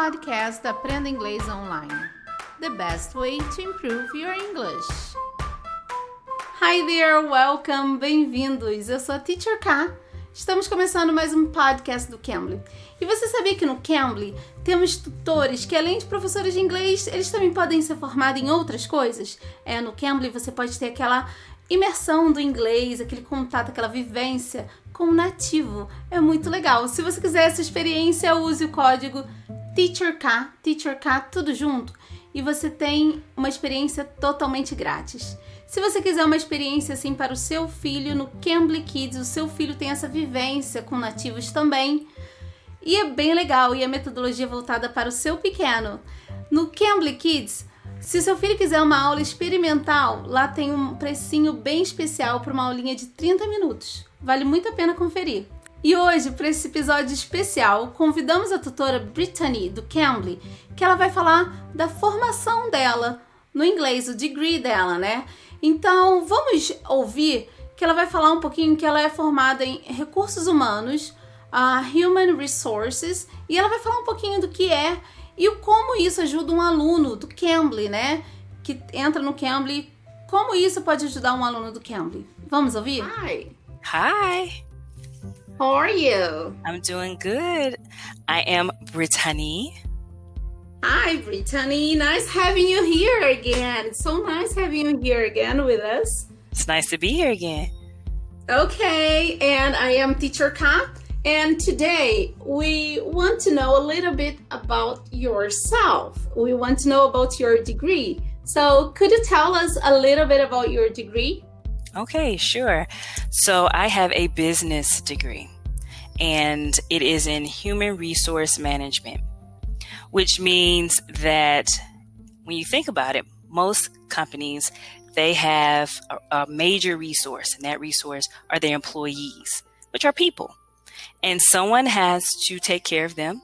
podcast Aprenda Inglês Online. The best way to improve your English. Hi there, welcome, bem-vindos. Eu sou a Teacher K. Estamos começando mais um podcast do Cambly. E você sabia que no Cambly temos tutores que, além de professores de inglês, eles também podem ser formados em outras coisas? É, no Cambly você pode ter aquela imersão do inglês, aquele contato, aquela vivência com o nativo. É muito legal. Se você quiser essa experiência, use o código TEACHERK, TEACHERK, tudo junto, e você tem uma experiência totalmente grátis. Se você quiser uma experiência assim para o seu filho no Cambly Kids, o seu filho tem essa vivência com nativos também. E é bem legal e a metodologia é voltada para o seu pequeno. No Cambly Kids, se seu filho quiser uma aula experimental, lá tem um precinho bem especial para uma aulinha de 30 minutos. Vale muito a pena conferir. E hoje, para esse episódio especial, convidamos a tutora Brittany do Cambly, que ela vai falar da formação dela no inglês, o degree dela, né? Então, vamos ouvir que ela vai falar um pouquinho que ela é formada em recursos humanos, uh, human resources, e ela vai falar um pouquinho do que é e como isso ajuda um aluno do Cambly, né? Que entra no Cambly. Como isso pode ajudar um aluno do Cambly? Vamos ouvir? Hi. Hi. How are you? I'm doing good. I am Brittany. Hi, Brittany. Nice having you here again. It's so nice having you here again with us. It's nice to be here again. Okay, and I am Teacher Ka. And today we want to know a little bit about yourself. We want to know about your degree. So, could you tell us a little bit about your degree? Okay, sure. So, I have a business degree, and it is in human resource management, which means that when you think about it, most companies they have a, a major resource, and that resource are their employees, which are people. And someone has to take care of them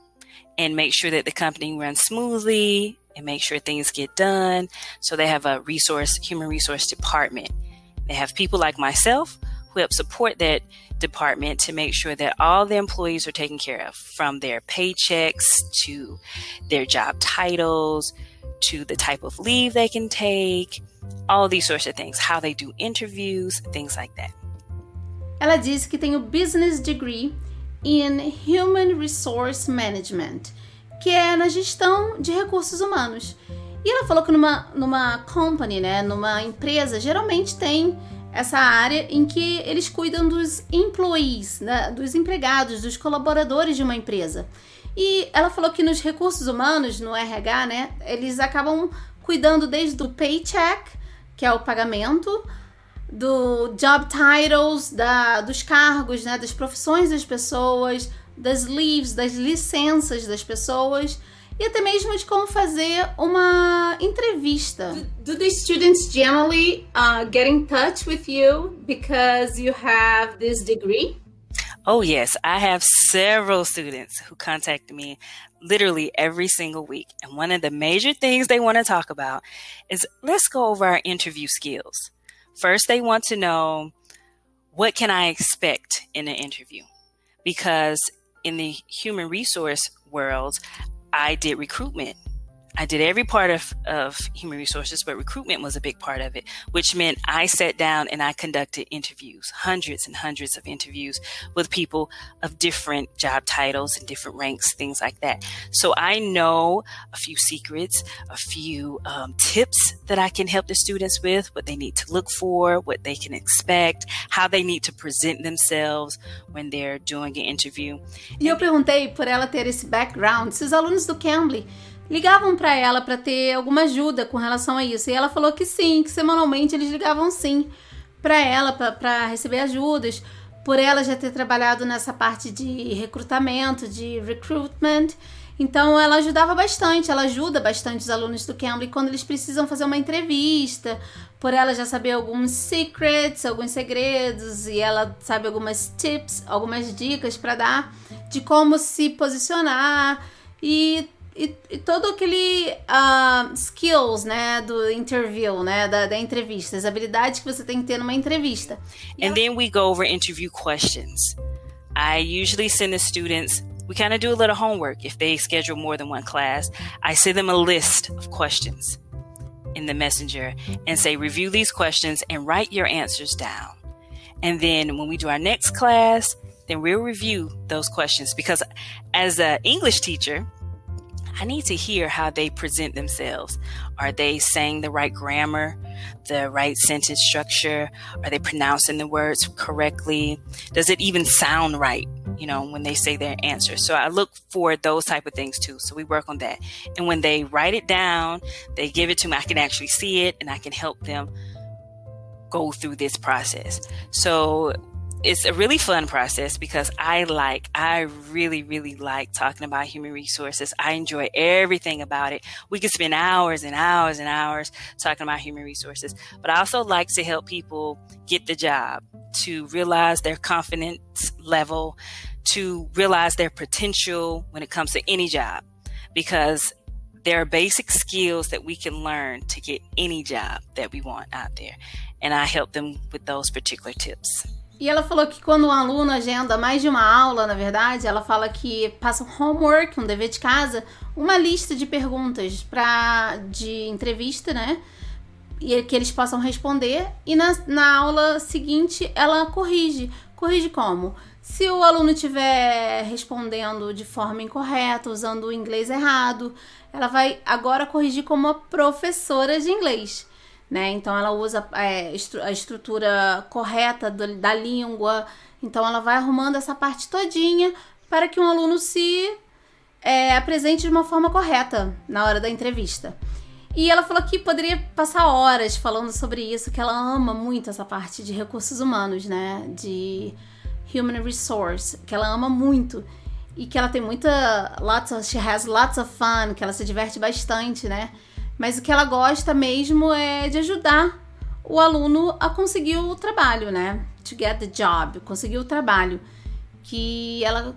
and make sure that the company runs smoothly and make sure things get done. So they have a resource, human resource department. They have people like myself who help support that department to make sure that all the employees are taken care of from their paychecks to their job titles to the type of leave they can take, all these sorts of things, how they do interviews, things like that. Ela disse que tem o business degree in Human Resource Management, que é na gestão de recursos humanos. E ela falou que numa, numa company, né, numa empresa, geralmente tem essa área em que eles cuidam dos employees, né, dos empregados, dos colaboradores de uma empresa. E ela falou que nos recursos humanos, no RH, né, eles acabam cuidando desde o paycheck, que é o pagamento, do job titles, da, dos cargos, né, das profissões das pessoas, das leaves, das licenças das pessoas e até mesmo de como fazer uma entrevista. Do, do the students generally uh, get in touch with you because you have this degree? Oh, yes. I have several students who contact me literally every single week. And one of the major things they want to talk about is let's go over our interview skills. First, they want to know what can I expect in an interview? Because in the human resource world, I did recruitment I did every part of, of human resources, but recruitment was a big part of it, which meant I sat down and I conducted interviews, hundreds and hundreds of interviews with people of different job titles and different ranks, things like that. So I know a few secrets, a few um, tips that I can help the students with, what they need to look for, what they can expect, how they need to present themselves when they're doing an interview. E eu perguntei por ela ter esse background, se os alunos do Cambly ligavam para ela para ter alguma ajuda com relação a isso. E ela falou que sim, que semanalmente eles ligavam sim para ela para receber ajudas, por ela já ter trabalhado nessa parte de recrutamento, de recruitment. Então ela ajudava bastante, ela ajuda bastante os alunos do Cambly quando eles precisam fazer uma entrevista, por ela já saber alguns secrets, alguns segredos, e ela sabe algumas tips, algumas dicas para dar de como se posicionar e e, e todo aquele uh, skills, né, do interview, né, da, da entrevista, as habilidades que você tem que ter numa entrevista. And then we go over interview questions. I usually send the students we kind of do a little homework. If they schedule more than one class, I send them a list of questions in the messenger and say, review these questions and write your answers down. And then when we do our next class, then we'll review those questions because as an English teacher, I need to hear how they present themselves. Are they saying the right grammar, the right sentence structure? Are they pronouncing the words correctly? Does it even sound right, you know, when they say their answer? So I look for those type of things too. So we work on that. And when they write it down, they give it to me, I can actually see it and I can help them go through this process. So it's a really fun process because I like, I really, really like talking about human resources. I enjoy everything about it. We could spend hours and hours and hours talking about human resources, but I also like to help people get the job, to realize their confidence level, to realize their potential when it comes to any job, because there are basic skills that we can learn to get any job that we want out there. And I help them with those particular tips. E ela falou que quando um aluno agenda mais de uma aula, na verdade, ela fala que passa um homework, um dever de casa, uma lista de perguntas para de entrevista, né? E que eles possam responder. E na, na aula seguinte ela corrige. Corrige como? Se o aluno estiver respondendo de forma incorreta, usando o inglês errado, ela vai agora corrigir como uma professora de inglês né? Então ela usa é, a estrutura correta do, da língua. Então ela vai arrumando essa parte todinha para que um aluno se é, apresente de uma forma correta na hora da entrevista. E ela falou que poderia passar horas falando sobre isso, que ela ama muito essa parte de recursos humanos, né? De human resource, que ela ama muito. E que ela tem muita. Lots of, she has lots of fun, que ela se diverte bastante, né? Mas o que ela gosta mesmo é de ajudar o aluno a conseguir o trabalho, né? To get the job, conseguir o trabalho. Que ela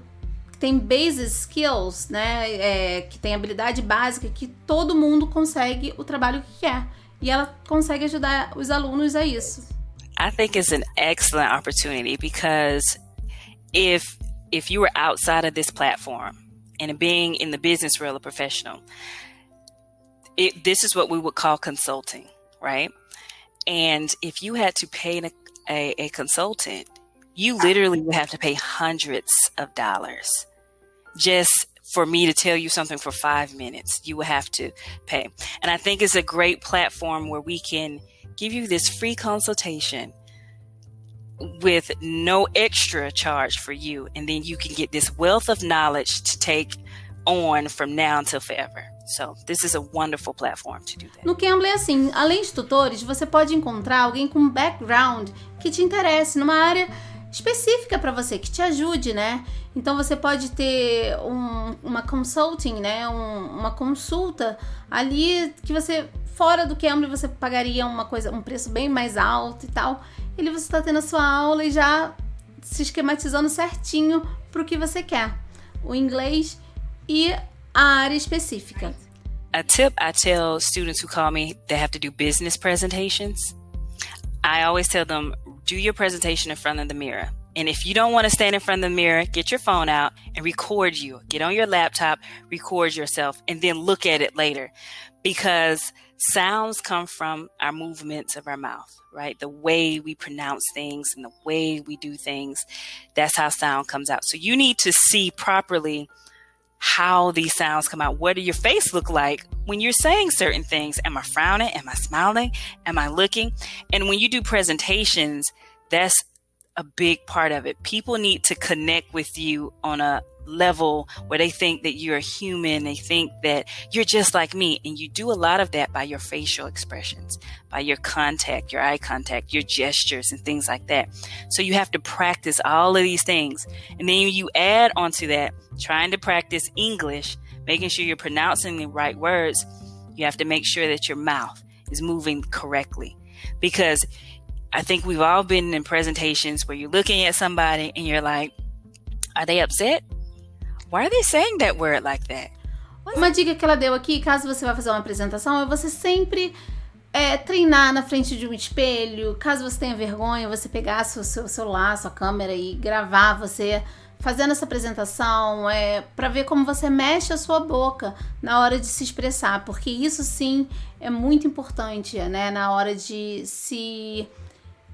tem basic skills, né? É, que tem habilidade básica que todo mundo consegue o trabalho que quer. E ela consegue ajudar os alunos a isso. I think it's an excellent opportunity because if if you were outside of this platform and being in the business world a professional, it, this is what we would call consulting, right? And if you had to pay a, a, a consultant, you literally would have to pay hundreds of dollars just for me to tell you something for five minutes. You would have to pay. And I think it's a great platform where we can give you this free consultation with no extra charge for you. And then you can get this wealth of knowledge to take on from now until forever. So, this is a wonderful platform to do that. No Cambly, assim, além de tutores, você pode encontrar alguém com background que te interesse numa área específica para você, que te ajude, né? Então você pode ter um, uma consulting, né? Um, uma consulta ali que você fora do Cambly você pagaria uma coisa, um preço bem mais alto e tal. Ele você está tendo a sua aula e já se esquematizando certinho para o que você quer. O inglês e a área específica. A tip I tell students who call me they have to do business presentations. I always tell them do your presentation in front of the mirror. And if you don't want to stand in front of the mirror, get your phone out and record you. Get on your laptop, record yourself, and then look at it later. Because sounds come from our movements of our mouth, right? The way we pronounce things and the way we do things. That's how sound comes out. So you need to see properly how these sounds come out. What do your face look like when you're saying certain things? Am I frowning? Am I smiling? Am I looking? And when you do presentations, that's a big part of it. People need to connect with you on a level where they think that you're human. They think that you're just like me. And you do a lot of that by your facial expressions, by your contact, your eye contact, your gestures, and things like that. So you have to practice all of these things. And then you add onto that, trying to practice English, making sure you're pronouncing the right words. You have to make sure that your mouth is moving correctly because I think we've all been in presentations where you're looking at somebody and you're like, are they upset? Why are they saying that word like that? Uma dica que ela deu aqui, caso você vá fazer uma apresentação, é você sempre é, treinar na frente de um espelho. Caso você tenha vergonha, você pegar seu, seu celular, sua câmera e gravar você fazendo essa apresentação, é, para ver como você mexe a sua boca na hora de se expressar, porque isso sim é muito importante, né, na hora de se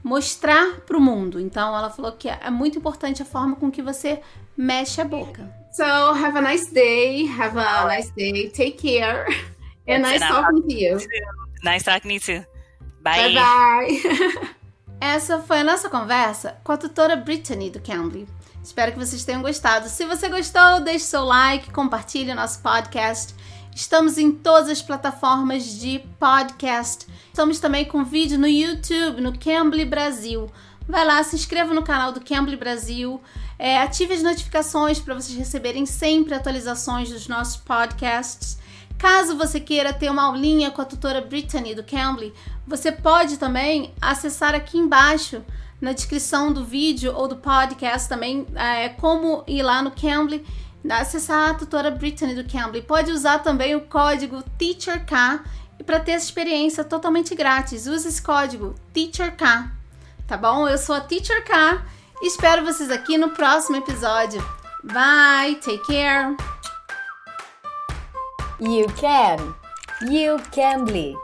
mostrar para o mundo. Então, ela falou que é muito importante a forma com que você mexe a boca. So, have a nice day. Have a nice day. Take care. And nice talking to you. Nice talking to you. Bye. Bye bye. Essa foi a nossa conversa com a tutora Brittany do Cambly. Espero que vocês tenham gostado. Se você gostou, deixe seu like, compartilhe o nosso podcast. Estamos em todas as plataformas de podcast. Estamos também com vídeo no YouTube, no Cambly Brasil. Vai lá, se inscreva no canal do Cambly Brasil. É, ative as notificações para vocês receberem sempre atualizações dos nossos podcasts. Caso você queira ter uma aulinha com a tutora Brittany do Cambly, você pode também acessar aqui embaixo na descrição do vídeo ou do podcast também é, como ir lá no Cambly, acessar a tutora Brittany do Cambly. Pode usar também o código TEACHERK para ter essa experiência totalmente grátis. Use esse código TEACHERK, tá bom? Eu sou a Teacher K. Espero vocês aqui no próximo episódio. Bye, take care. You can. You can be.